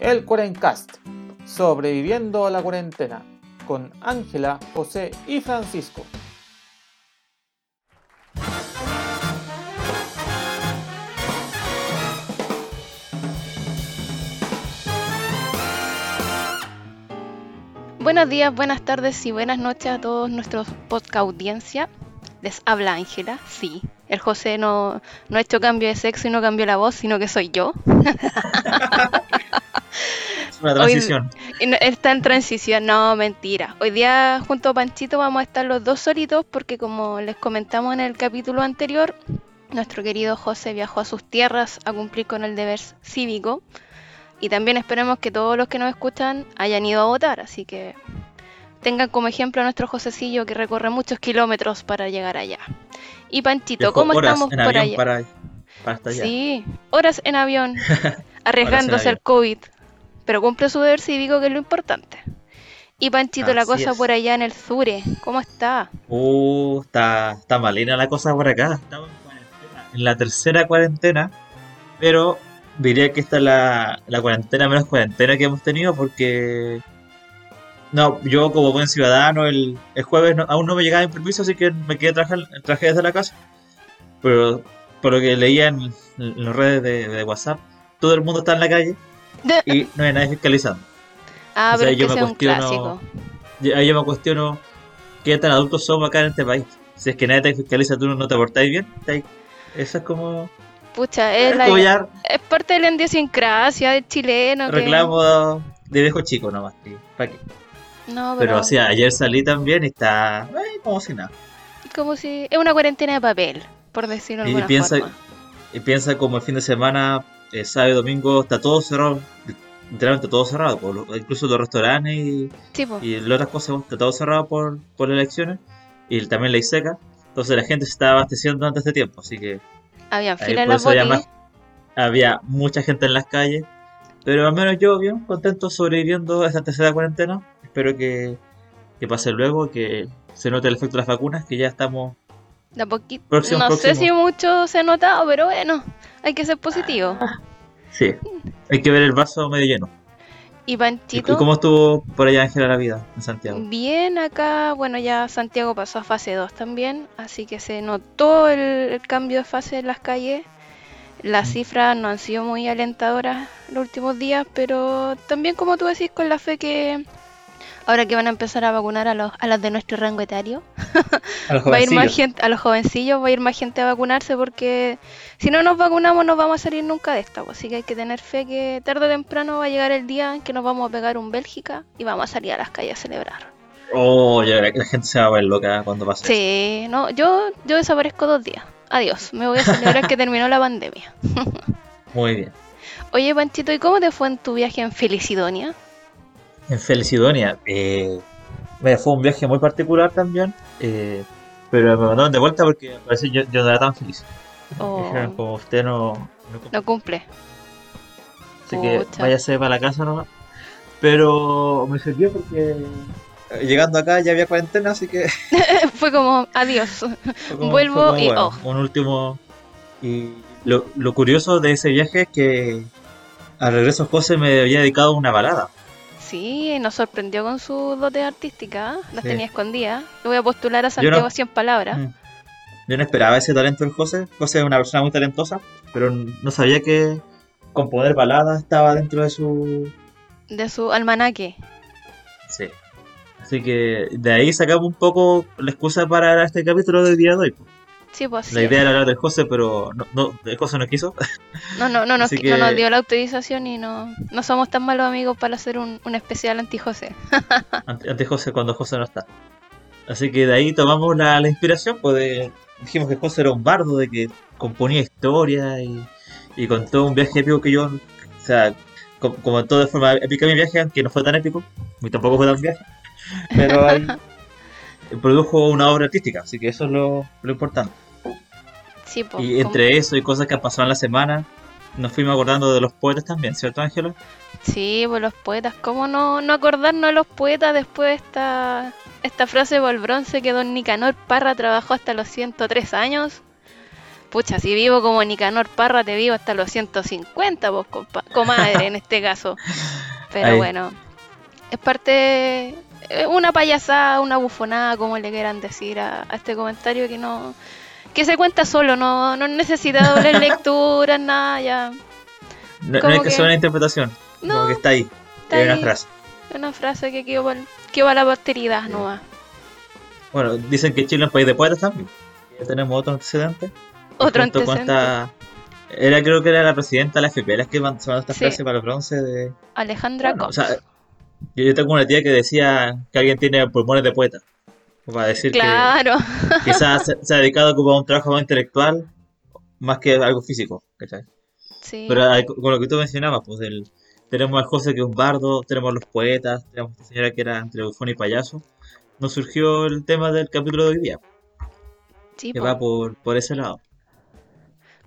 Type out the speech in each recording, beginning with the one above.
el Cuarencast, sobreviviendo a la cuarentena, con Ángela, José y Francisco. Buenos días, buenas tardes y buenas noches a todos nuestros podcast audiencia. Les habla Ángela, sí. El José no, no ha hecho cambio de sexo y no cambió la voz, sino que soy yo. Una transición. Está en transición, no, mentira. Hoy día junto a Panchito vamos a estar los dos solitos porque como les comentamos en el capítulo anterior, nuestro querido José viajó a sus tierras a cumplir con el deber cívico. Y también esperemos que todos los que nos escuchan hayan ido a votar, así que tengan como ejemplo a nuestro Josecillo que recorre muchos kilómetros para llegar allá. Y Panchito, ¿cómo estamos por allá? Para, para hasta allá. Sí, horas en avión, arriesgándose al COVID, pero cumple su deber cívico que es lo importante. Y Panchito, la cosa es. por allá en el Zure, ¿cómo está? Uh, está, está malina la cosa por acá. Estamos en cuarentena, en la tercera cuarentena, pero diría que esta es la, la cuarentena menos cuarentena que hemos tenido porque... No, yo como buen ciudadano el, el jueves no- aún no me llegaba mi permiso, así que me quedé trabajar, trabajé desde la casa. Pero por lo que leía en, en las redes de, de WhatsApp, todo el mundo está en la calle y no hay nadie fiscalizando. Ah, o sea, pero es que yo me es un cuestiono- clásico. Yo me cuestiono qué tan adultos somos acá en este país. Si es que nadie te fiscaliza, tú no te portáis bien. te- Eso es como, Pucha, es, es la- como ya es parte de la idiosincrasia del chileno. que- reclamo de viejo chico nomás. sí, ¿pa' qué? No, Pero, pero, o sea, ayer salí también y está eh, como si nada. como si es una cuarentena de papel, por decirlo de Y alguna piensa, forma. y piensa como el fin de semana, eh, sábado y domingo, está todo cerrado. Literalmente todo cerrado. por incluso los restaurantes y, Sí, y las otras cosas está todo cerrado por, por las elecciones. Y también ley seca. Entonces la gente se está abasteciendo antes de tiempo. Así que fila en las más- había mucha gente en las calles, pero al menos yo bien contento sobreviviendo a esta tercera cuarentena. Espero que, que pase luego, que se note el efecto de las vacunas, que ya estamos... De a poquito. Próximo, no sé próximo. si mucho se ha notado, pero bueno, hay que ser positivo. Sí, hay que ver el vaso medio lleno. Y ¿Y Panchito. cómo estuvo por allá Ángela la vida en Santiago? Bien, acá, bueno, ya Santiago pasó a fase 2 también, así que se notó el, el cambio de fase en las calles. Las Mm. cifras no han sido muy alentadoras los últimos días, pero también como tú decís, con la fe que ahora que van a empezar a vacunar a los, a las de nuestro rango etario, A los va a ir más gente, a los jovencillos va a ir más gente a vacunarse porque si no nos vacunamos no vamos a salir nunca de esta, pues, así que hay que tener fe que tarde o temprano va a llegar el día en que nos vamos a pegar un Bélgica y vamos a salir a las calles a celebrar. Oh, ya, la, la gente se va a ver loca cuando pase. eso. Sí, no, yo, yo desaparezco dos días. Adiós, me voy a celebrar que terminó la pandemia. Muy bien. Oye, Panchito, ¿y cómo te fue en tu viaje en Felicidonia? En Felicidonia, eh, fue un viaje muy particular también, eh, pero me mandaron de vuelta porque parece que yo, yo no era tan feliz. Oh. Dijeron, como usted no, no No cumple. así que pucha. váyase para la casa nomás. Pero me sirvió porque eh, llegando acá ya había cuarentena, así que fue como, adiós. fue como- Vuelvo como, y, bueno, oh. un último. Y lo, lo curioso de ese viaje es que al regreso José me había dedicado una balada. Sí, nos sorprendió con su dote artística. Las Sí. tenía escondidas. Lo voy a postular a Santiago no- 100 palabras. Mm. Yo no esperaba ese talento en José. José es una persona muy talentosa, pero no sabía que componer baladas estaba dentro de su. De su almanaque. Sí. Así que de ahí sacamos un poco la excusa para este capítulo del día de hoy. Sí, pues sí. La idea era hablar del José, pero no, no, el José no quiso. No, no, no, nos, no nos dio la autorización y no, no somos tan malos amigos para hacer un, un especial anti-José. ante, ante José cuando José no está. Así que de ahí tomamos la, la inspiración, pues de- dijimos que José era un bardo, de que componía historias y, y contó un viaje épico que yo, o sea, co- como todo de forma épica mi viaje, aunque no fue tan épico, ni tampoco fue tan viaje, pero ahí produjo una obra artística, así que eso es lo, lo importante. Sí, pues. Y entre eso y cosas que han pasado en la semana, nos fuimos acordando de los poetas también, ¿cierto Ángela? Sí, pues los poetas. ¿Cómo no, no acordarnos de los poetas después de esta, esta frase por bronce que don Nicanor Parra trabajó hasta los 103 años? pucha, si vivo como Nicanor Parra, te vivo hasta los 150, vos, compa- comadre, en este caso. Pero Ahí. bueno, es parte, es una payasada, una bufonada, como le quieran decir a, a este comentario que no, que se cuenta solo, no, no necesita doble lectura, nada, ya. No, no hay que que- hacer una interpretación. No, Como que está ahí. está Hay una ahí. frase. Una frase que quedó para, quedó para la posteridad nomás. Bueno, dicen que Chile es un país de poetas también. Ya tenemos otro antecedente. Otro antecedente. esta- Era, creo que era la presidenta de la FP, la que mandó esta Sí. frase para el bronce de... Alejandra Bueno, o Cox. sea, yo, yo tengo una tía que decía que alguien tiene pulmones de poeta. Para decir claro, que quizás se, se ha dedicado a ocupar un trabajo más intelectual más que algo físico. ¿cachai? sí. Pero hay- con lo que tú mencionabas, pues el, tenemos al José que es un bardo, tenemos los poetas, tenemos esta señora que era entre bufón y payaso. Nos surgió el tema del capítulo de hoy día, Sí, que po. va por, por ese lado.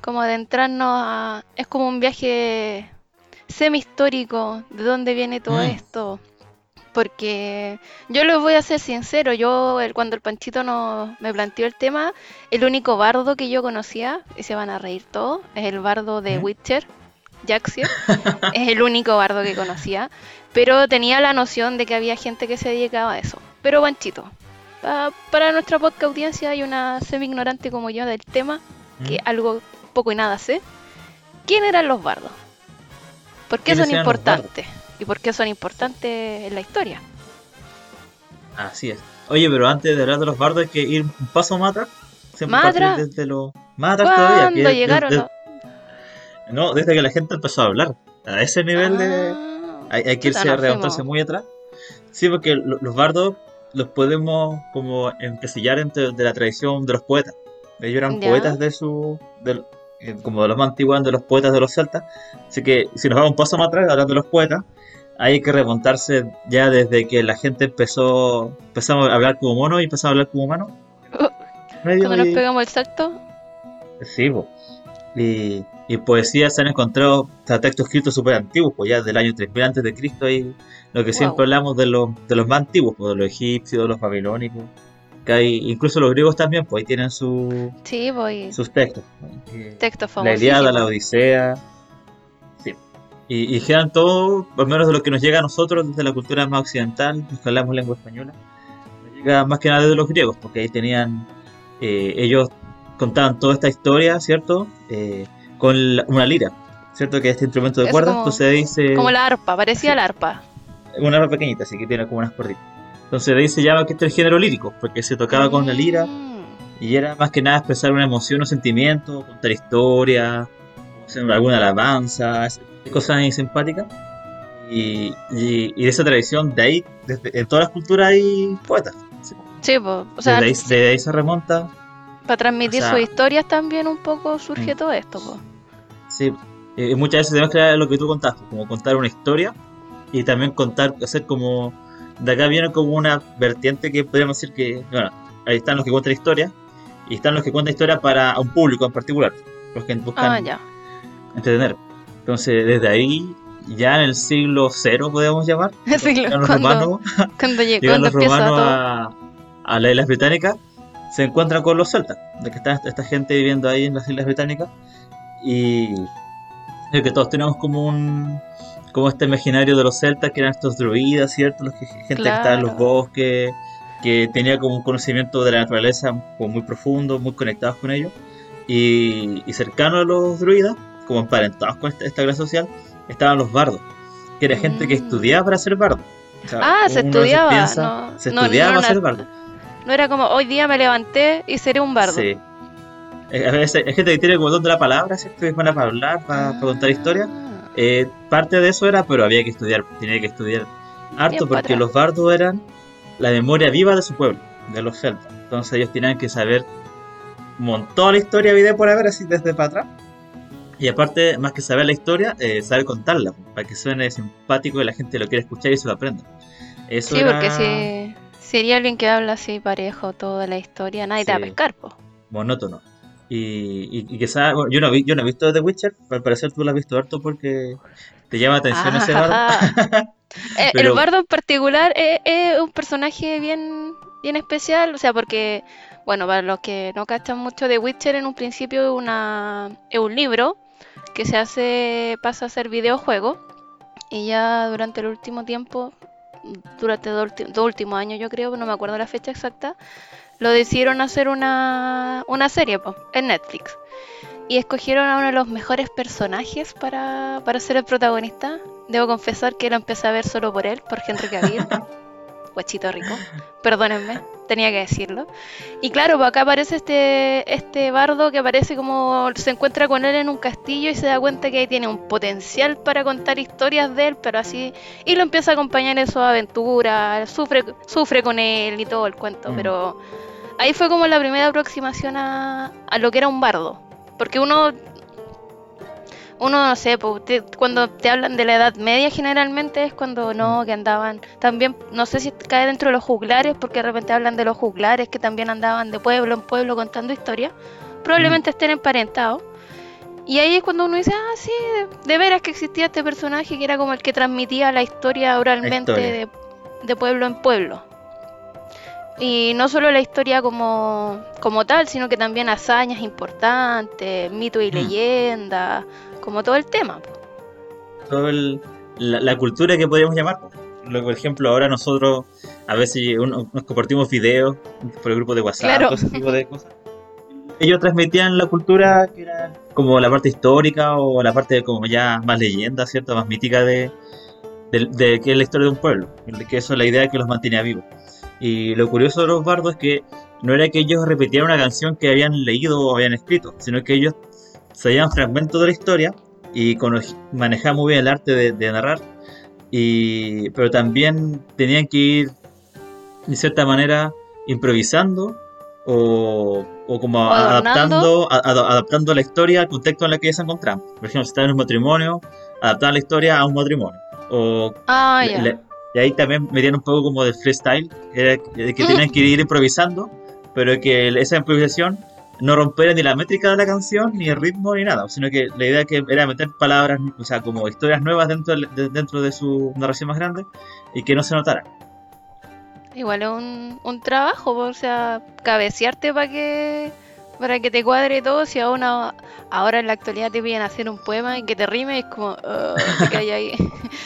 como adentrarnos a... Es como un viaje semi-histórico, de dónde viene todo Mm. esto. Porque yo les voy a ser sincero, yo el- cuando el Panchito no, me planteó el tema, el único bardo que yo conocía, y se van a reír todos, es el bardo de. Witcher, Jaxier, es el único bardo que conocía, pero tenía la noción de que había gente que se dedicaba a eso. Pero Panchito, pa- para nuestra podcast audiencia hay una semi-ignorante como yo del tema, que ¿Mm? algo poco y nada sé. ¿Quién eran los bardos? ¿Por qué ¿Quiénes son importantes? ¿Y por qué son importantes en la historia? Así es. Oye, pero antes de hablar de los bardos hay que ir un paso más atrás. Siempre ¿Más partir atrás? desde los... Más atrás todavía. ¿Cuándo que es llegaron? desde- No, desde que la gente empezó a hablar. A ese nivel de... Ah, Hay, hay que irse a remontarse muy atrás. Sí, porque lo- los bardos los podemos como encasillar entre de la tradición de los poetas. Ellos eran Ya. poetas de su... del- eh, como de los más antiguos, de los poetas de los celtas. Así que si nos vamos un paso más atrás, hablando de los poetas, hay que remontarse ya desde que la gente empezó, empezamos a hablar como mono y empezamos a hablar como humano. Cuando nos y- pegamos el salto, Sí, po. Y, y poesía se han encontrado textos escritos súper antiguos, pues ya del año 3000 antes de Cristo y lo que siempre hablamos de los, de los más antiguos, pues, de los egipcios, de los babilónicos, que hay, incluso los griegos también, pues ahí tienen su- sí, voy. sus textos. ¿no? Texto La. Iliada, la Odisea. Y, y quedan todo, al menos de lo que nos llega a nosotros desde la cultura más occidental, los que hablamos lengua española, nos llega más que nada desde los griegos, porque ahí tenían, eh, ellos contaban toda esta historia, ¿cierto? Eh, con la- una lira, ¿cierto? Que es este instrumento de cuerda, entonces se... Como la arpa, parecía Sí. la arpa. Una arpa pequeñita, así que tiene como unas cuerditas. Entonces de ahí se llama que este es el género lírico, porque se tocaba con la lira, Mm, y era más que nada expresar una emoción o sentimiento, contar historia, hacer alguna alabanza, ese- cosas ahí simpáticas. Y, y, y de esa tradición, de ahí, desde, en todas las culturas hay poetas. Sí. Sí, po, o sea, desde, ahí, desde ahí se remonta. para transmitir o sea- sus historias también un poco surge Mm. todo esto. po. Sí. Eh, muchas veces se mezcla lo que tú contaste, como contar una historia y también contar, hacer como. De acá viene como una vertiente que podríamos decir que. Bueno, ahí están los que cuentan historia y están los que cuentan historia para un público en particular. Los que buscan Ah, ya. entretener. Entonces, desde ahí, ya en el siglo cero, podríamos llamar, llegan los cuando, romanos, cuando, llegan los romanos a, a las Islas Británicas, se encuentran con los celtas, de que está esta, gente viviendo ahí en las Islas Británicas, y de que todos tenemos como un como este imaginario de los celtas, que eran estos druidas, ¿cierto? Los que, gente que estaba en los bosques, que tenía como un conocimiento de la naturaleza como muy profundo, muy conectados con ellos, y, y cercano a los druidas, como emparentados con esta, esta clase social, estaban los bardos, que era gente que estudiaba para ser bardo. O sea, Ah, se estudiaba, piensa, no- se no- estudiaba no para ser bardo. No era como hoy día me levanté y seré un bardo. Sí. Eh, A veces hay gente que tiene como don de la palabra, ¿cierto? Es buena para hablar, para, para contar historias. Ah. Eh, parte de eso era, pero había que estudiar, tenía que estudiar harto Bien porque los bardos eran la memoria viva de su pueblo, de los celtas. Entonces ellos tenían que saber un montón la historia vida por haber así desde para atrás. Y aparte, más que saber la historia, eh, saber contarla, para que suene simpático y la gente lo quiera escuchar y se lo aprenda. Eso Sí, era porque si sería alguien que habla así parejo toda la historia, nadie te va a pescar, po. monótono. Y, y, y quizás, bueno, yo no, vi, yo no he visto The Witcher, al parecer tú lo has visto harto porque te llama atención ese bardo. Ah, Eh, Pero- El bardo en particular es, es un personaje bien, bien especial, o sea, porque Bueno, para los que no cachan mucho de Witcher, en un principio es una, es un libro que se hace, pasa a ser videojuego. Y ya durante el último tiempo, durante dos, dos últimos años yo creo, no me acuerdo la fecha exacta, lo decidieron hacer una, una serie po, en Netflix. Y escogieron a uno de los mejores personajes para, para ser el protagonista. Debo confesar que lo empecé a ver solo por él, por Henry Cavill. Guachito rico. Perdónenme, tenía que decirlo. Y claro, pues acá aparece este, este bardo que aparece como se encuentra con él en un castillo y se da cuenta que ahí tiene un potencial para contar historias de él, pero así. Y lo empieza a acompañar en sus aventuras, sufre, sufre con él y todo el cuento. Mm. Pero ahí fue como la primera aproximación a, a lo que era un bardo. Porque uno uno no sé, po, te- cuando te hablan de la Edad Media generalmente es cuando no, que andaban también, no sé si cae dentro de los juglares, porque de repente hablan de los juglares que también andaban de pueblo en pueblo contando historias, probablemente estén emparentados. Y ahí es cuando uno dice, ah, sí, de, de veras que existía este personaje que era como el que transmitía la historia oralmente historia. de, de pueblo en pueblo. Y no solo la historia como, como tal, sino que también hazañas importantes, mitos y Mm. leyendas, como todo el tema. Todo el- la, la cultura que podríamos llamar. Lo- Por ejemplo, ahora nosotros a veces uno- nos compartimos videos por el grupo de WhatsApp, Claro. todo ese tipo de cosas. Ellos transmitían la cultura que era como la parte histórica o la parte como ya más leyenda, ¿cierto? Más mítica de, de, de que es la historia de un pueblo. Que eso es la idea que los mantenía vivos. Y lo curioso de los bardos es que no era que ellos repitieran una canción que habían leído o habían escrito, sino que ellos sabían fragmentos de la historia y manejaban muy bien el arte de, de narrar, y, pero también tenían que ir de cierta manera improvisando o, o como O adaptando, a- adaptando la historia al contexto en el que ellos se encontraban. Por ejemplo, si estaban en un matrimonio, adaptaban la historia a un matrimonio. O Ah, ya. le- y ahí también metían un poco como de freestyle, era que que tenían que ir improvisando, pero que esa improvisación no rompiera ni la métrica de la canción, ni el ritmo, ni nada, sino que la idea que era meter palabras, o sea, como historias nuevas dentro de, de- dentro de su narración más grande y que no se notara. Igual es un, un trabajo, o sea, cabecearte para que para que te cuadre todo. Si aún a- ahora en la actualidad te piden hacer un poema y que te rime, es como, "Ah, te caes ahí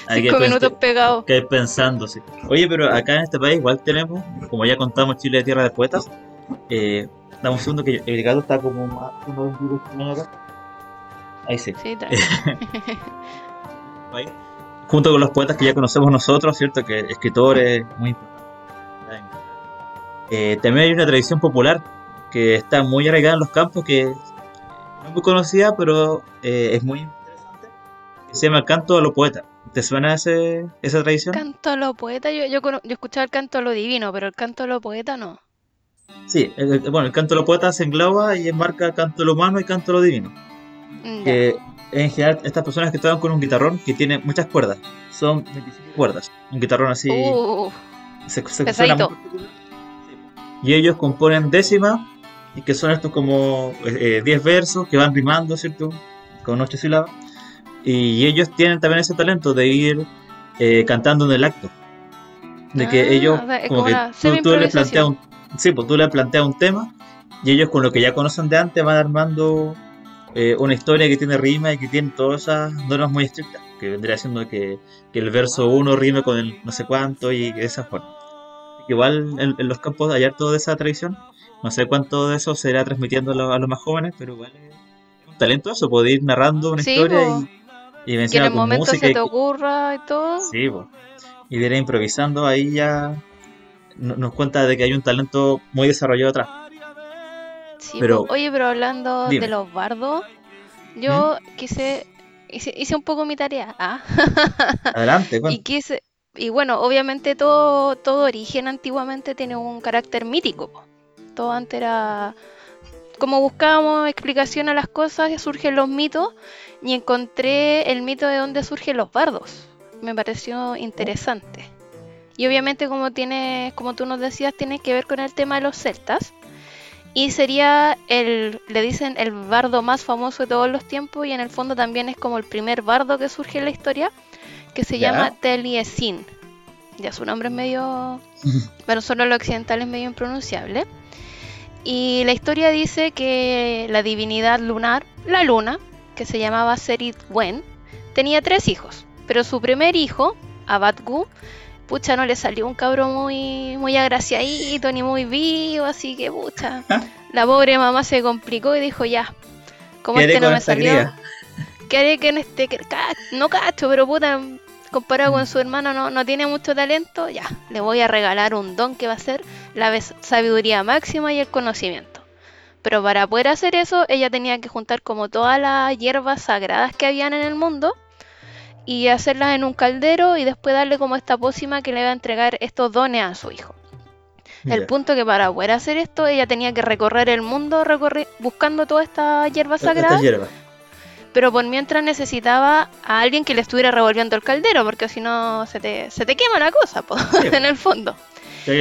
Hay que cinco minutos pegados. que pensando, sí. Oye, pero acá en este país igual tenemos, como ya contamos, Chile de tierra de poetas. Eh, dame un segundo que el gato está como más uno acá. Ahí sí. Sí, ahí, junto con los poetas que ya conocemos nosotros, ¿cierto? Que escritores muy importantes. Eh, también hay una tradición popular que está muy arraigada en los campos, que no es muy conocida, pero eh, es muy interesante, que se llama el canto a los poetas. ¿Te suena ese, esa tradición? Canto a lo poeta, yo, yo, yo escuchaba el canto a lo divino, pero el canto a lo poeta no. Sí, el- bueno, el canto a los poetas se engloba y enmarca canto a lo humano y canto a lo divino. Mm, ya. Que en general estas personas que tocan con un guitarrón que tiene muchas cuerdas, son 25 cuerdas, un guitarrón así... Uh, se, se- suena muy. Y ellos componen décimas, y que son estos como 10 versos que van rimando, ¿cierto? Con 8 sílabas. Y ellos tienen también ese talento de ir eh, cantando en el acto. De que Ah, ellos, como como que tú, tú les planteas un, sí, pues tú les planteas un tema, y ellos con lo que ya conocen de antes van armando eh, una historia que tiene rima y que tiene todas esas normas muy estrictas, que vendría siendo que, que el verso 1 rime con el no sé cuánto y de esa forma. Igual en, en los campos hay harto de esa tradición, no sé cuánto de eso se irá transmitiendo a los, a los más jóvenes, pero igual es un talento eso, poder ir narrando una Sí, historia po. y, y que en el con momento música se y, te ocurra y todo. sí, po. y de ir improvisando ahí ya nos cuenta de que hay un talento muy desarrollado atrás. Sí, Pero- po. Oye, pero hablando Dime. ¿Mm? de los bardos, yo quise, hice, hice un poco mi tarea, ¿ah? Adelante, Y cuenta. quise, y bueno, obviamente todo, todo origen antiguamente tiene un carácter mítico. Todo antes era, como buscábamos explicación a las cosas, surgen los mitos y encontré el mito de dónde surgen los bardos. Me pareció interesante. Y obviamente como tiene, como tú nos decías, tiene que ver con el tema de los celtas. Y sería el, le dicen el bardo más famoso de todos los tiempos y en el fondo también es como el primer bardo que surge en la historia, que se Ya. llama Taliesin. Ya su nombre es medio, bueno, solo lo occidental es medio impronunciable. Y la historia dice que la divinidad lunar, la luna, que se llamaba Serit Wen, tenía tres hijos. Pero su primer hijo, Abatgu, pucha, no le salió un cabrón muy, muy agraciadito ni muy vivo, así que pucha. La pobre mamá se complicó y dijo ya, como ¿Qué haré este no me salió, cría? ¿qué haré que en este, que- no cacho, pero puta, comparado con su hermano no, no tiene mucho talento, ya, le voy a regalar un don que va a ser la sabiduría máxima y el conocimiento. Pero para poder hacer eso, ella tenía que juntar como todas las hierbas sagradas que habían en el mundo y hacerlas en un caldero y después darle como esta pócima que le va a entregar estos dones a su hijo. El punto que para poder hacer esto, ella tenía que recorrer el mundo recorri- buscando hierbas Estas sagradas, hierbas. pero por mientras necesitaba a alguien que le estuviera revolviendo el caldero, porque si no se te, se te quema la cosa, po, en el fondo. Y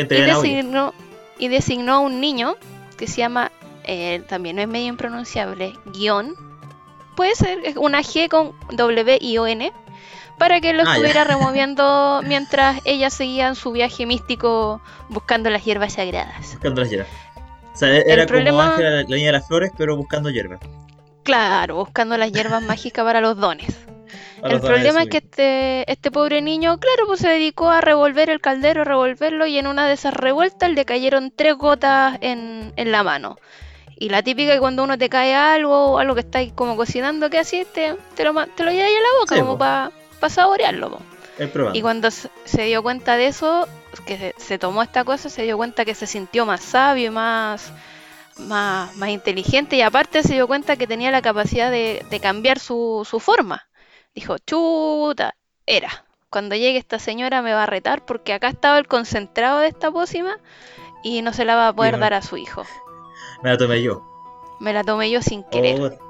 designó, y designó a un niño que se llama, eh, también no es medio impronunciable, guion. Puede ser una G con W I O N. Para que lo Ah, ya. estuviera removiendo mientras ella seguía en su viaje místico buscando las hierbas sagradas. Buscando las hierbas. O sea, era como Ángela, la niña de las flores, pero buscando hierbas. Claro, buscando las hierbas mágicas para los dones. Para el los problema es que este, este pobre niño, claro, pues se dedicó a revolver el caldero, a revolverlo, y en una de esas revueltas le cayeron tres gotas en, en la mano. Y la típica que cuando uno te cae algo, algo que estáis como cocinando, ¿qué así? Te, te lo, te lo llevas ahí a la boca, Sí, como po. Para saborearlo. Y cuando se dio cuenta de eso, que se, se tomó esta cosa, se dio cuenta que se sintió más sabio y más, más, más inteligente y aparte se dio cuenta que tenía la capacidad de, de cambiar su, su forma. Dijo, chuta, era. Cuando llegue esta señora me va a retar porque acá estaba el concentrado de esta pócima y no se la va a poder dar a su hijo. Me la tomé yo. Me la tomé yo sin querer. Oh,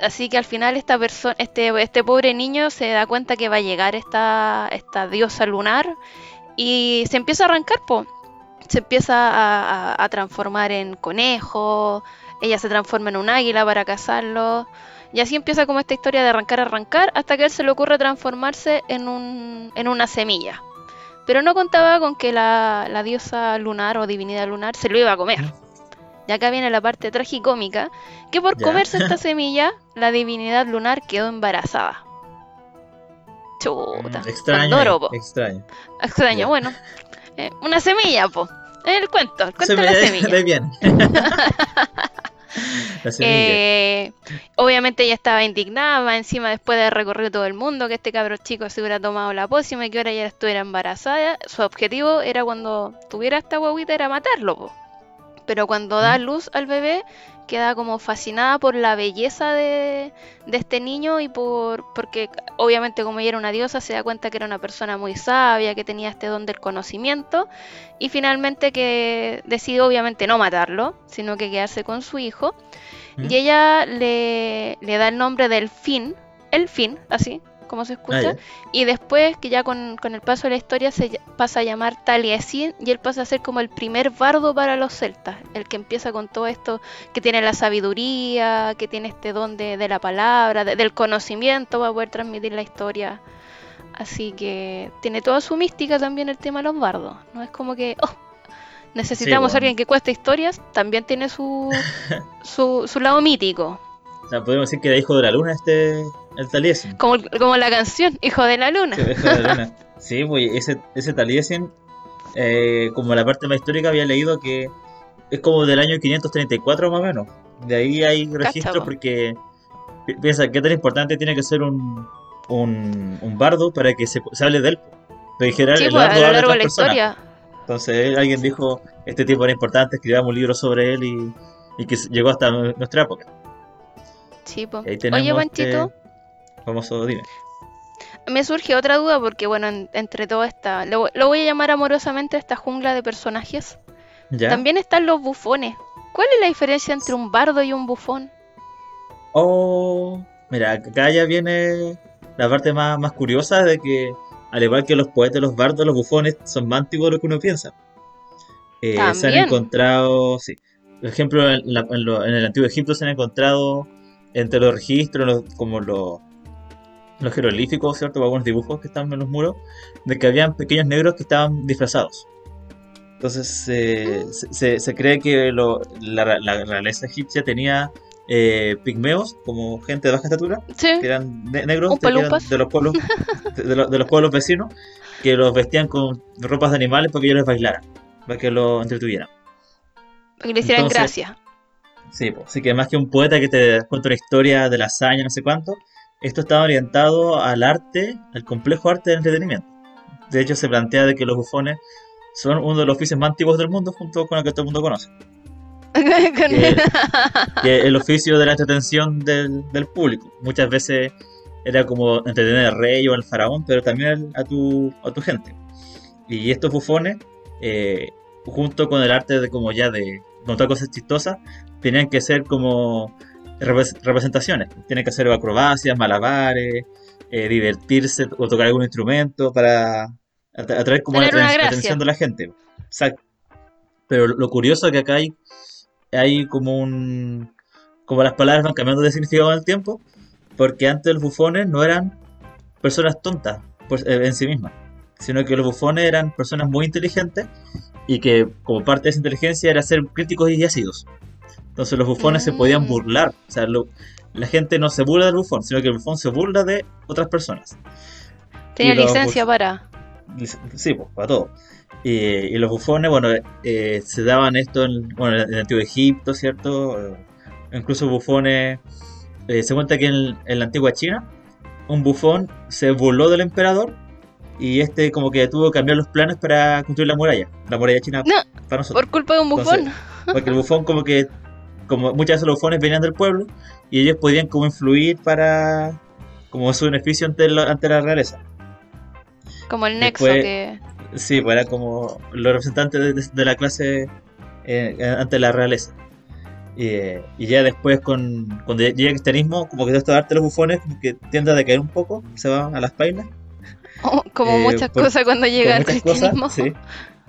Así que al final esta persona, este, este pobre niño se da cuenta que va a llegar esta, esta diosa lunar y se empieza a arrancar, po. Se empieza a, transformar en conejo, ella se transforma en un águila para cazarlo. Y así empieza como esta historia de arrancar, arrancar, hasta que él se le ocurre transformarse en, un, en una semilla. Pero no contaba con que la, la diosa lunar o divinidad lunar se lo iba a comer. Y acá viene la parte tragicómica, que por comerse esta semilla, la divinidad lunar quedó embarazada. Chuta, mm, extraño. Pandoro, po. Extraño. Extraño, bueno. Eh, una semilla, po. El cuento, el cuento de la Semilla de- semilla. de bien. la semilla. Eh, obviamente ella estaba indignada, más encima después de recorrer todo el mundo, que este cabro chico se hubiera tomado la pócima y que ahora ya estuviera embarazada. Su objetivo era cuando tuviera esta guaguita era matarlo, po. Pero cuando da luz al bebé, queda como fascinada por la belleza de, de este niño y por porque obviamente como ella era una diosa se da cuenta que era una persona muy sabia, que tenía este don del conocimiento y finalmente que decide obviamente no matarlo, sino que quedarse con su hijo ¿Mm? y ella le, le da el nombre del fin, el fin, así como se escucha, Ah, y después que ya con, con el paso de la historia se pasa a llamar Taliesin y él pasa a ser como el primer bardo para los celtas, el que empieza con todo esto, que tiene la sabiduría, que tiene este don de, de la palabra, de- del conocimiento para poder transmitir la historia. Así que tiene toda su mística también el tema de los bardos. No es como que, oh, necesitamos bueno. a alguien que cueste historias, también tiene su, su, su lado mítico. O sea, podemos decir que era hijo de la luna este. El Taliesin. Como, como la canción, Hijo de la Luna. Sí, hijo de la luna. Sí, pues ese, ese Taliesin, eh, como la parte más histórica, había leído que es como del año 534 más o menos. De ahí hay registros po. porque pi- piensa qué tan importante tiene que ser un, un, un bardo para que se, se hable de él. Pero en general Sí, el pues, a bardo lo habla de largo de la historia. Entonces alguien dijo, este tipo era importante, escribamos un libro sobre él y, y que llegó hasta nuestra época. Sí, po. Y ahí tenemos Oye, Panchito, este famoso dime. me surge otra duda porque, bueno, en- entre todo esta, lo, lo voy a llamar amorosamente esta jungla de personajes. ¿Ya? También están los bufones. ¿Cuál es la diferencia entre un bardo y un bufón? Oh, mira, acá ya viene la parte más, más curiosa de que, al igual que los poetas, los bardos, los bufones son más antiguos de lo que uno piensa. Eh, se han encontrado, sí. Por ejemplo, en, la- en lo- en el antiguo Egipto se han encontrado entre los registros, los- como los, los jeroglíficos, ¿cierto? O algunos dibujos que están en los muros, de que habían pequeños negros que estaban disfrazados. Entonces eh, se, se- se cree que lo- la, la realeza egipcia tenía eh, pigmeos como gente de baja estatura, Sí. que eran ne- negros, que eran de los pueblos de, los, de los pueblos vecinos, que los vestían con ropas de animales para que ellos les bailaran, para que los entretuvieran. Para que le hicieran Entonces- gracia. Sí, pues, así que más que un poeta que te cuenta una historia de la hazaña, no sé cuánto, esto estaba orientado al arte, al complejo arte del entretenimiento. De hecho, se plantea de que los bufones son uno de los oficios más antiguos del mundo, junto con el que todo el mundo conoce. Con- que- Que es el oficio de la entretención del, del público. Muchas veces era como entretener al rey o al faraón, pero también a tu, a tu gente. Y estos bufones, eh, junto con el arte de como ya de contar cosas chistosas, tenían que ser como repres- representaciones. Tienen que hacer acrobacias, malabares, eh, divertirse o tocar algún instrumento para atra- atraer como la, atención de la gente. Exacto. Pero lo curioso es que acá hay, hay como un... como las palabras van cambiando de significado el tiempo, porque antes los bufones no eran personas tontas pues, eh, en sí mismas, sino que los bufones eran personas muy inteligentes y que como parte de esa inteligencia era ser críticos y ácidos. Entonces los bufones se podían Mm. burlar, o sea, lo- la gente no se burla del bufón, sino que el bufón se burla de otras personas. Los licencia para. Sí, pues, para todo. Y, y los bufones, bueno, eh, se daban esto en, bueno, en el antiguo Egipto, ¿cierto? Eh, incluso bufones. eh, se cuenta que en, en la antigua China, un bufón se burló del emperador y este, como que tuvo que cambiar los planes para construir la muralla, la muralla china No, para nosotros. Por culpa de un bufón. Entonces, Porque el bufón, como que, como muchas veces los bufones venían del pueblo y ellos podían, como, influir para, como su beneficio ante la, ante la realeza. Como el nexo después- que. Sí, pues era como los representantes de, de- de la clase eh, ante la realeza. Y, eh, y ya después, con, cuando llega el cristianismo, como que todo esto de arte de los bufones como que tiende a decaer un poco, se va a las pailas. Como Eh, muchas por- cosas cuando llega el cristianismo. cosas, sí.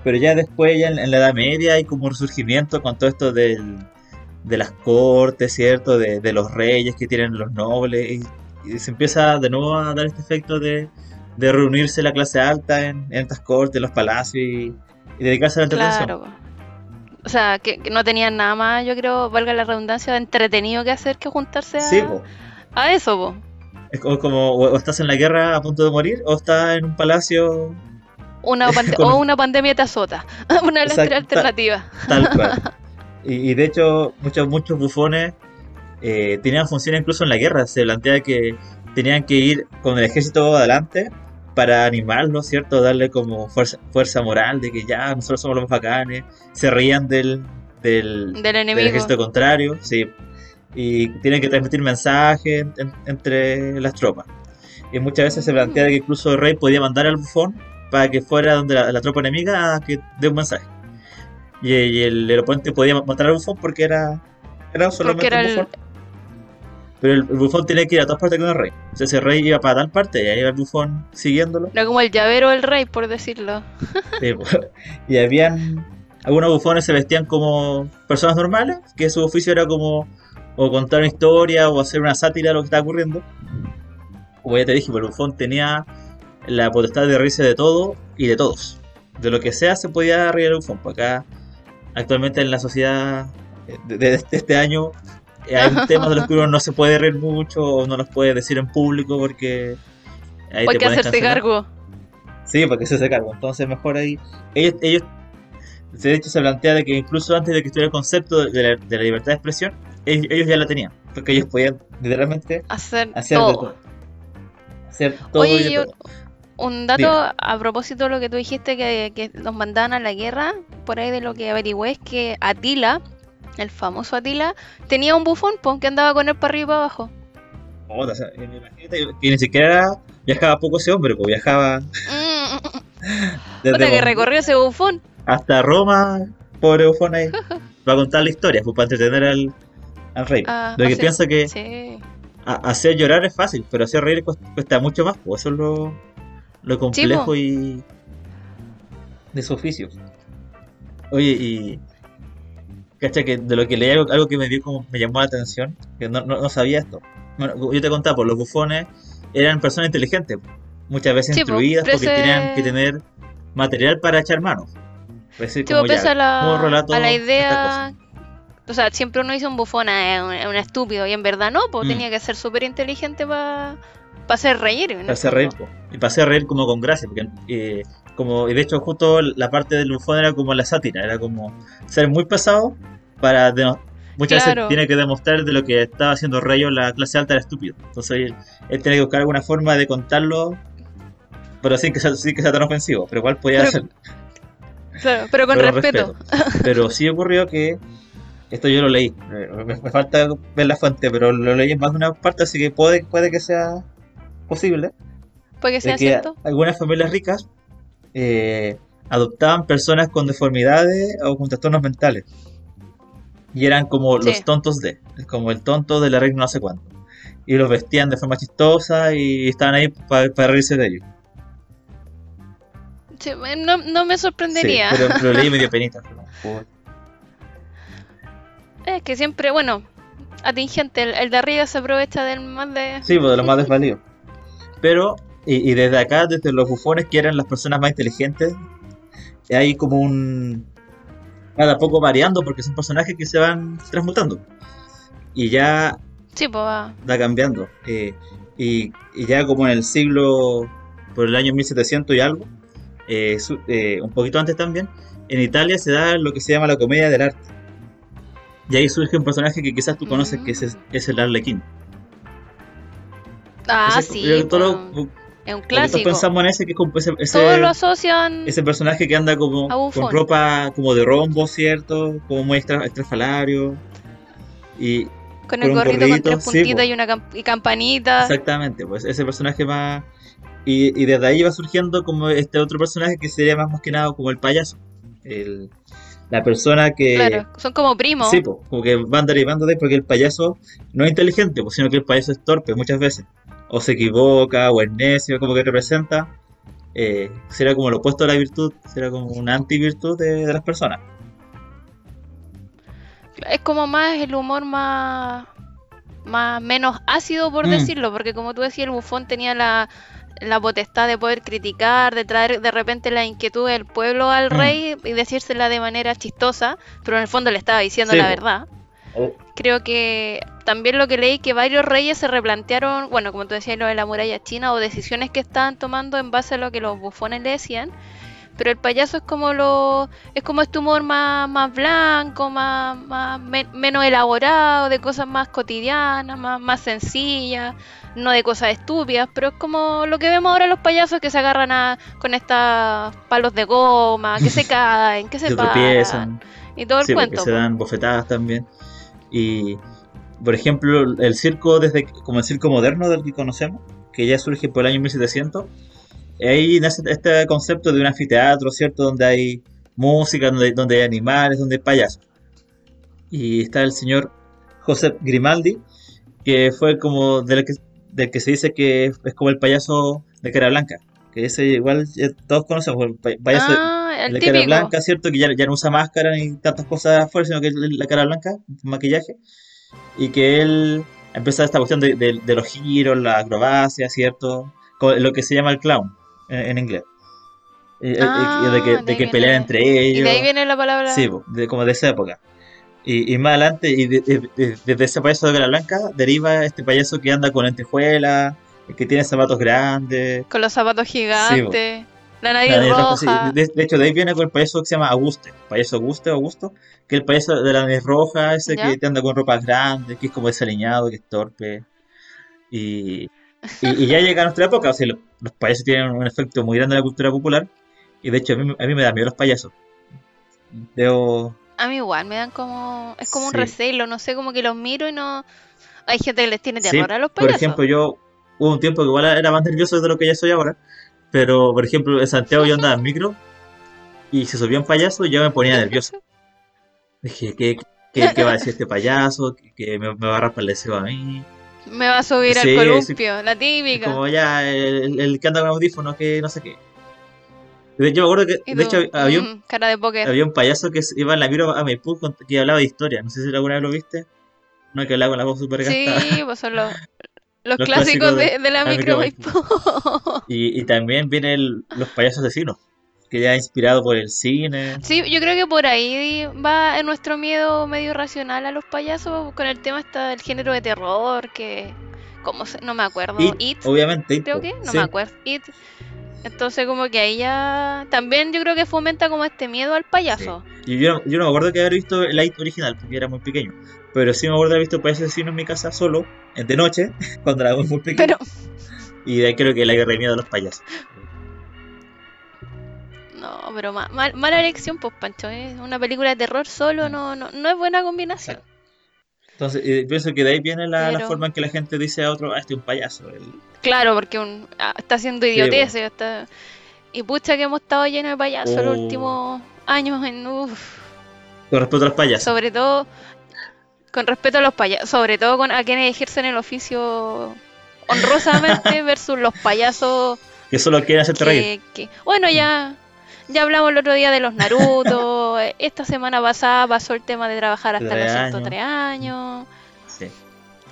Pero ya después, ya en, en la Edad Media, hay como un resurgimiento con todo esto del, de las cortes, ¿cierto? De, de los reyes que tienen los nobles. Y, y se empieza de nuevo a dar este efecto de, de reunirse la clase alta en, en estas cortes, en los palacios y, y dedicarse a la entretención. Claro. O sea, que, que no tenían nada más, yo creo, valga la redundancia, de entretenido que hacer que juntarse a, Sí, a eso, po. Es como, o estás en la guerra a punto de morir o estás en un palacio Una Con- O una pandemia te azota. Una de las tres alternativas. tal cual. y, y de hecho, muchos, muchos bufones eh, tenían funciones incluso en la guerra. Se plantea que tenían que ir con el ejército adelante para animarlos, ¿cierto? Darle como fuerza, fuerza moral de que ya nosotros somos los más bacanes. Se reían del, del, Del del enemigo. ejército contrario, sí. Y tienen que transmitir mensajes en- en- entre las tropas. Y muchas veces se plantea de que incluso el rey podía mandar al bufón para que fuera donde la, la tropa enemiga a que dé un mensaje. Y, y el, el oponente podía matar al bufón porque era, era solamente era un el- bufón. Pero el, el bufón tenía que ir a todas partes con el rey. O sea, el rey iba para tal parte y ahí iba el bufón siguiéndolo. Era como el llavero del rey, por decirlo. Sí, y habían algunos bufones se vestían como personas normales, que su oficio era como o contar una historia o hacer una sátira de lo que estaba ocurriendo. Como ya te dije, pues el bufón tenía la potestad de reírse de todo y de todos. De lo que sea se podía reír el bufón. Pues acá, actualmente en la sociedad eh, de, de este, año, eh, hay temas de los que uno no se puede reír mucho o no los puede decir en público porque... ahí O hay te que pueden hacerse cancelar. cargo. Sí, porque se hace cargo. Entonces, mejor ahí. Ellos, ellos, de hecho, se plantea de que incluso antes de que estuviera el concepto de la, de la libertad de expresión, ellos, ellos ya la tenían. Porque ellos podían literalmente Hacer, hacer de todo. todo. Hacer todo Oye, y de yo- todo. Un dato Dime. a propósito de lo que tú dijiste que, que los mandaban a la guerra, por ahí de lo que averigüé es que Atila, el famoso Atila, tenía un bufón po, que andaba con él para arriba y para abajo. O sea, imagínate que ni siquiera viajaba poco ese hombre, pues viajaba Mm, desde que recorrió ese bufón. hasta Roma, pobre bufón ahí, para contar la historia, pues para entretener al, al rey. Ah, Lo que piensa que Sí. a- hacer llorar es fácil, pero hacer reír cuesta, cuesta mucho más, pues eso es lo, lo complejo y de su oficio. Oye, y cacha que de lo que leí algo, algo que me dio como me llamó la atención, que no, no, no sabía esto. Bueno, yo te contaba, pues los bufones eran personas inteligentes, muchas veces instruidas porque ese- tenían que tener material para echar mano. Ser Sí, como pues, ya, a la, relato a la idea. O sea, siempre uno dice un bufón, es un, es un estúpido, y en verdad no, pues Mm. tenía que ser súper inteligente para hacer reír. en el Para hacer reír, po. y para hacer reír como con gracia, porque eh, como, y de hecho justo la parte del bufón era como la sátira, era como ser muy pesado para muchas Claro. veces tiene que demostrar de lo que estaba haciendo Rayo la clase alta era estúpido. Entonces él, él tiene que buscar alguna forma de contarlo, pero sin que sea, sin que sea tan ofensivo, pero igual podía Pero hacerlo. Claro, pero con pero respeto. Pero sí ocurrió que esto yo lo leí. eh, Me, me falta ver la fuente, pero lo leí en más de una parte, así que puede, puede que sea posible. Puede que De sea que cierto. algunas familias ricas eh, adoptaban personas con deformidades o con trastornos mentales. Y eran como Sí. los tontos de, como el tonto de la reina no sé cuánto. Y los vestían de forma chistosa y estaban ahí pa- para reírse de ellos. Sí, no, no me Sí, sorprendería. pero leí medio penita. Es que siempre, bueno, atingente, el, el de arriba se aprovecha del más de... Sí, pues de los más desvalidos. Pero, y, y desde acá, desde los bufones, que eran las personas más inteligentes, hay como un. Cada poco variando, porque son personajes que se van transmutando. Y ya Sí, pues va. va cambiando. eh, y, y ya como en el siglo. Por el año 1700 y algo, eh, su- eh, un poquito antes también, en Italia se da lo que se llama la comedia del arte. Y ahí surge un personaje que quizás tú conoces, que es, es el Arlequín. Ah, Ese- sí, yo todo lo- es un todos clásico. pensamos en ese que es como ese, ese, Todos lo asocian... ese personaje que anda como con ropa como de rombo, ¿cierto? Como muy extra, extrafalario. Y Con el gorrito con tres puntitas y una y campanita. exactamente, pues ese personaje más. Y, y desde ahí va surgiendo como este otro personaje que sería más, más que nada como el payaso. El, la persona que. Claro, son como primos. Sí, pues, como que van derivando de porque el payaso no es inteligente, pues, sino que el payaso es torpe muchas veces. O se equivoca, o es necio, como que representa. Eh, será como lo opuesto a la virtud, será como una antivirtud de, de las personas. Es como más el humor más, más menos ácido, por Mm. decirlo, porque como tú decías, el bufón tenía la, la potestad de poder criticar, de traer de repente la inquietud del pueblo al Mm. rey y decírsela de manera chistosa, pero en el fondo le estaba diciendo Sí, la verdad. Creo que también lo que leí que varios reyes se replantearon, bueno, como tú decías, lo de la muralla china o decisiones que estaban tomando en base a lo que los bufones le decían. Pero el payaso es como lo es como este humor más, más blanco, más, más men- menos elaborado, de cosas más cotidianas, más, más sencillas, no de cosas estúpidas, pero es como lo que vemos ahora los payasos que se agarran a, con estos palos de goma, que se caen, que se se paran, tropiezan, y todo el sí, cuento. se dan bofetadas también. Y, por ejemplo, el circo, desde como el circo moderno del que conocemos, que ya surge por el año 1700, ahí nace este concepto de un anfiteatro, ¿cierto? Donde hay música, donde, donde hay animales, donde hay payasos. Y está el señor José Grimaldi, que fue como del que, del que se dice que es como el payaso de cara blanca. Que ese igual ya todos conocemos, el pa- payaso Ah, el de cara blanca, ¿cierto? Que ya, ya no usa máscara ni tantas cosas afuera, sino que la cara blanca, maquillaje. Y que él empieza esta cuestión de, de- de los giros, la acrobacia, ¿cierto? Co- Lo que se llama el clown en, en inglés. Eh, eh, Ah, y de que, de que pelean entre Y ellos. de ahí viene la palabra. Sí, de, como de esa época. Y, y más adelante, y de- de- de- desde ese payaso de cara blanca, deriva este payaso que anda con lentejuelas, que tiene zapatos grandes. Con los zapatos gigantes. La nariz La nariz roja, roja. sí. De, de hecho, de ahí viene con el payaso que se llama Auguste. Payaso Auguste, Augusto. Que es el payaso de la nariz roja, ese ¿Ya? que te anda con ropas grandes, que es como desaliñado, que es torpe. Y, y, y ya llega a nuestra época. O sea, lo- los payasos tienen un efecto muy grande en la cultura popular. Y de hecho, a mí, a mí me da miedo los payasos. Debo. A mí igual, me dan como. Es como un Sí. recelo, no sé, como que los miro y no. Hay gente que les tiene Sí, terror a los por payasos. ejemplo, yo hubo un tiempo que igual era más nervioso de lo que ya soy ahora. Pero, por ejemplo, en Santiago yo andaba en micro y se subía un payaso y yo me ponía nervioso. Dije, ¿qué, qué, qué va a decir este payaso? ¿Que, me, me va a rapar el deseo a mí? Me va a subir Sí, al sí. columpio, la típica. como ya el, el que anda con audífonos, que no sé qué. De- Yo me acuerdo que, de hecho, había un, mm, cara de póker. había un payaso que iba en la micro a Maipú que hablaba de historia. No sé si alguna vez lo viste. No, que hablaba con la voz súper gastada. Sí, pues son los, los, Los clásicos clásicos de, de- de la la micro. Y, y también vienen los payasos asesinos. que ya inspirado por el cine. Sí, yo creo que por ahí va nuestro miedo medio irracional a los payasos con el tema está del género de terror, que como se, no me acuerdo, It, It, obviamente. It, creo po. que, no Sí. me acuerdo, It. Entonces como que ahí ya también yo creo que fomenta como este miedo al payaso. Y yo, no- yo no me acuerdo que haber visto el Light original, porque era muy pequeño. Pero sí me acuerdo de haber visto Payaso Asesino en mi casa solo, de noche, cuando era muy pequeño. Pero Y de ahí creo que le agarré miedo a los payasos. no, pero ma- mal- mala elección pues Pancho, ¿eh? una película de terror solo no, no, no es buena combinación. Exacto. Entonces, eh, pienso que de ahí viene la, la forma en que la gente dice a otro, ah, este es un payaso. El- Claro, porque un- ah, está haciendo idioteces. está- Y pucha que hemos estado llenos de payasos los Oh. últimos años. En, uf, Con respecto a los payasos. sobre todo con respeto a los payasos, sobre todo con a quienes ejercen el oficio honrosamente versus los payasos Que solo quieren hacerte reír. que, que- bueno ya ya hablamos el otro día de los Naruto esta semana pasada pasó el tema de trabajar hasta los años. 103 años Sí.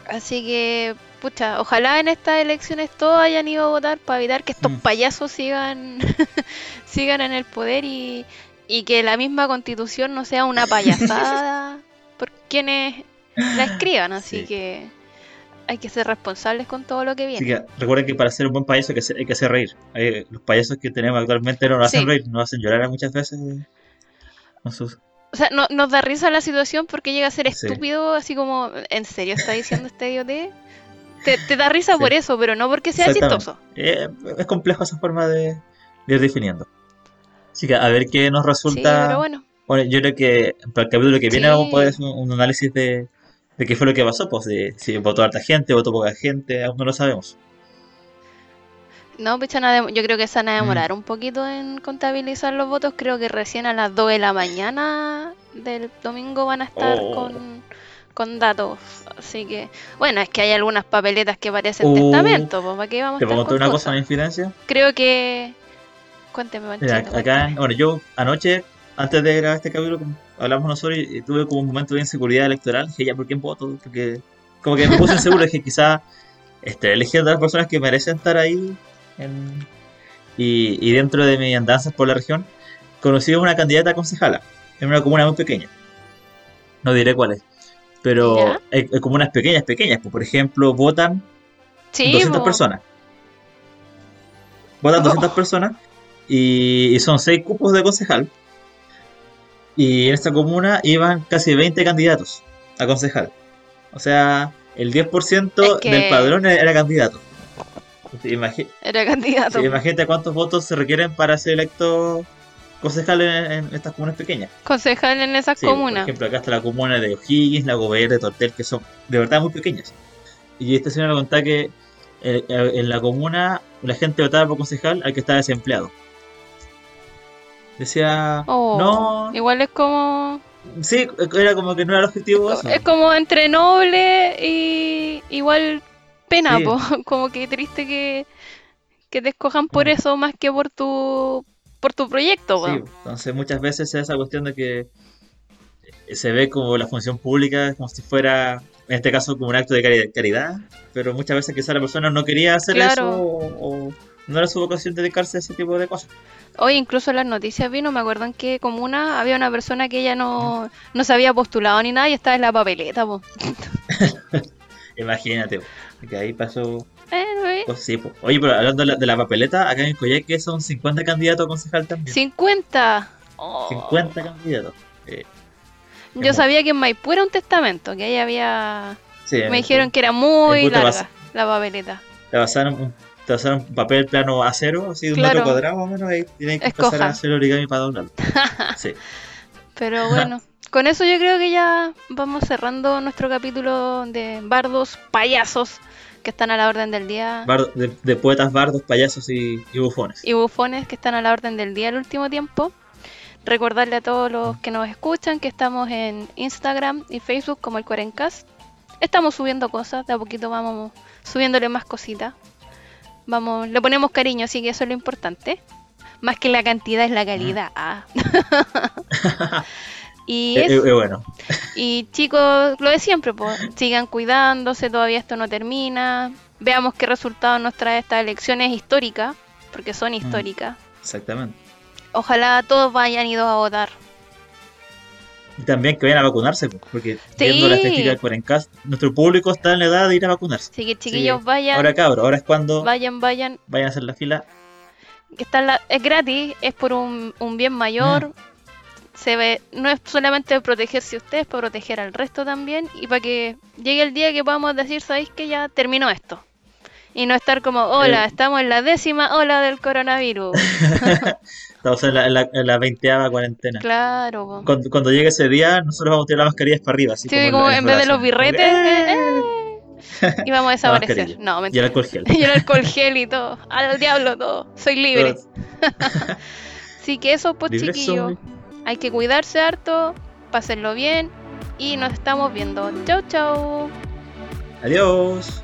Así que, pucha, ojalá en estas elecciones todos hayan ido a votar para evitar que estos Mm. payasos sigan, sigan en el poder y, y que la misma constitución no sea una payasada por quienes la escriban. Así Sí. que hay que ser responsables con todo lo que viene. que recuerden que para ser un buen payaso hay que hacer, hay que hacer reír. Hay- los payasos que tenemos actualmente no nos hacen Sí. reír, nos hacen llorar muchas veces. sus- O sea, no, nos da risa la situación porque llega a ser Sí. estúpido, así como, ¿en serio está diciendo este idiote? Te, te da risa Sí. por eso, pero no porque sea chistoso. Eh, es complejo esa forma de, de ir definiendo. Así que a ver qué nos Sí, resulta. pero bueno. Bueno, yo creo que para el capítulo que viene Sí. vamos a poder hacer un, un análisis de, de qué fue lo que pasó, pues de si votó harta gente, votó poca gente, aún no lo sabemos. No, pues a yo creo que se van a Mm. demorar un poquito en contabilizar los votos. Creo que recién a las 2 de la mañana del domingo van a estar Oh. con, con datos. Así que, bueno, es que hay algunas papeletas que parecen Uh. testamento. Pues, ¿Para qué vamos a ¿Te puedo contar con una cosa, una infidencia? Creo que... Cuénteme, Mira, acá, cuéntame. bueno, yo anoche, antes de grabar este capítulo, hablamos nosotros y, tuve como un momento de inseguridad electoral. Dije, ya, ¿por quién voto? Porque como que me puse inseguro, dije, quizá este, eligiendo a las personas que merecen estar ahí. en- y, y dentro de mis andanzas por la región, conocí a una candidata a concejala en una comuna muy pequeña. No diré cuál es. Pero ¿Ya? hay, hay comunas pequeñas, pequeñas. pues, por ejemplo, votan Sí, 200 po. personas. Votan 200 Oh. personas y, y son 6 cupos de concejal. Y en esta comuna iban casi 20 candidatos a concejal. O sea, el 10% Es que- del padrón era candidato. Era candidato. sí, imagínate cuántos votos se requieren para ser electo concejal en, en estas comunas pequeñas. Concejal en esas Sí, Por comunas. ejemplo, acá está la comuna de O'Higgins, la Gobernador de Tortel, que son de verdad muy pequeñas. Y esta señora me contaba que eh, en la comuna la gente votaba por concejal al que estaba desempleado. Decía, Oh, no, Igual es como... sí, era como que no era el objetivo. Es como entre noble y igual pena, Sí. po. como que triste que, que te escojan por Mm. eso más que por tu por tu proyecto, po. Sí, entonces muchas veces es esa cuestión de que se ve como la función pública como si fuera, en este caso, como un acto de cari- caridad, pero muchas veces quizá la persona no quería hacer Claro. eso o, o no era su vocación dedicarse a ese tipo de cosas. Hoy incluso en las noticias vino, me acuerdo en qué comuna había una persona que ella no, no se había postulado ni nada y estaba en la papeleta, po. Imagínate, que ahí pasó. Eh, pues sí, pues. Oye, pero hablando de la, de la papeleta, acá en Coyhaique son 50 candidatos a concejal también. 50. Oh. 50 candidatos. Eh, Yo sabía que en Maipú era un testamento, que ahí había... sí, Me dijeron que era muy larga la papeleta. te pasaron un, te pasaron un papel plano a cero, así de un Claro. metro cuadrado más o menos, ahí tienes que Escoja. empezar a hacer origami para doblarlo. Sí. Pero bueno, con eso yo creo que ya vamos cerrando nuestro capítulo de bardos, payasos, que están a la orden del día, Bardo- de, de poetas bardos, payasos y, y bufones. y bufones que están a la orden del día el último tiempo. Recordarle a todos los que nos escuchan que estamos en Instagram y Facebook como el Cuarencast. Estamos subiendo cosas, de a poquito vamos subiéndole más cositas. Vamos, le ponemos cariño, así que eso es lo importante. Más que la cantidad es la calidad. ah. y Eh, eh, eh, bueno, Y chicos, lo de siempre, pues, sigan cuidándose, todavía esto no termina. Veamos qué resultados nos trae estas elecciones históricas, porque son históricas. exactamente. ojalá todos vayan ido a votar. Y también que vayan a vacunarse, porque viendo la estadística del Cuarencast, nuestro público está en la edad de ir a vacunarse. Así que chiquillos, vayan. Ahora cabros, ahora es cuando vayan, vayan. Vayan a hacer la fila. Está la, es gratis, es por un, un bien mayor. Mm. Se ve, no es solamente protegerse ustedes, para proteger al resto también. Y para que llegue el día que podamos decir, sabéis que ya terminó esto. Y no estar como, hola, eh. estamos en la décima ola del coronavirus. Estamos en la, en la, veinteava cuarentena. Claro. Cuando, llegue ese día, nosotros vamos a tirar las mascarillas para arriba. Así sí, como, en, vez de los birretes. Eh, eh, y vamos a desaparecer. no, mentira. Y el alcohol gel. y el alcohol gel y todo. Al diablo todo. Soy libre. Así que eso, pues chiquillos. Hay que cuidarse harto, pásenlo bien y nos estamos viendo. Chau, chau. Adiós.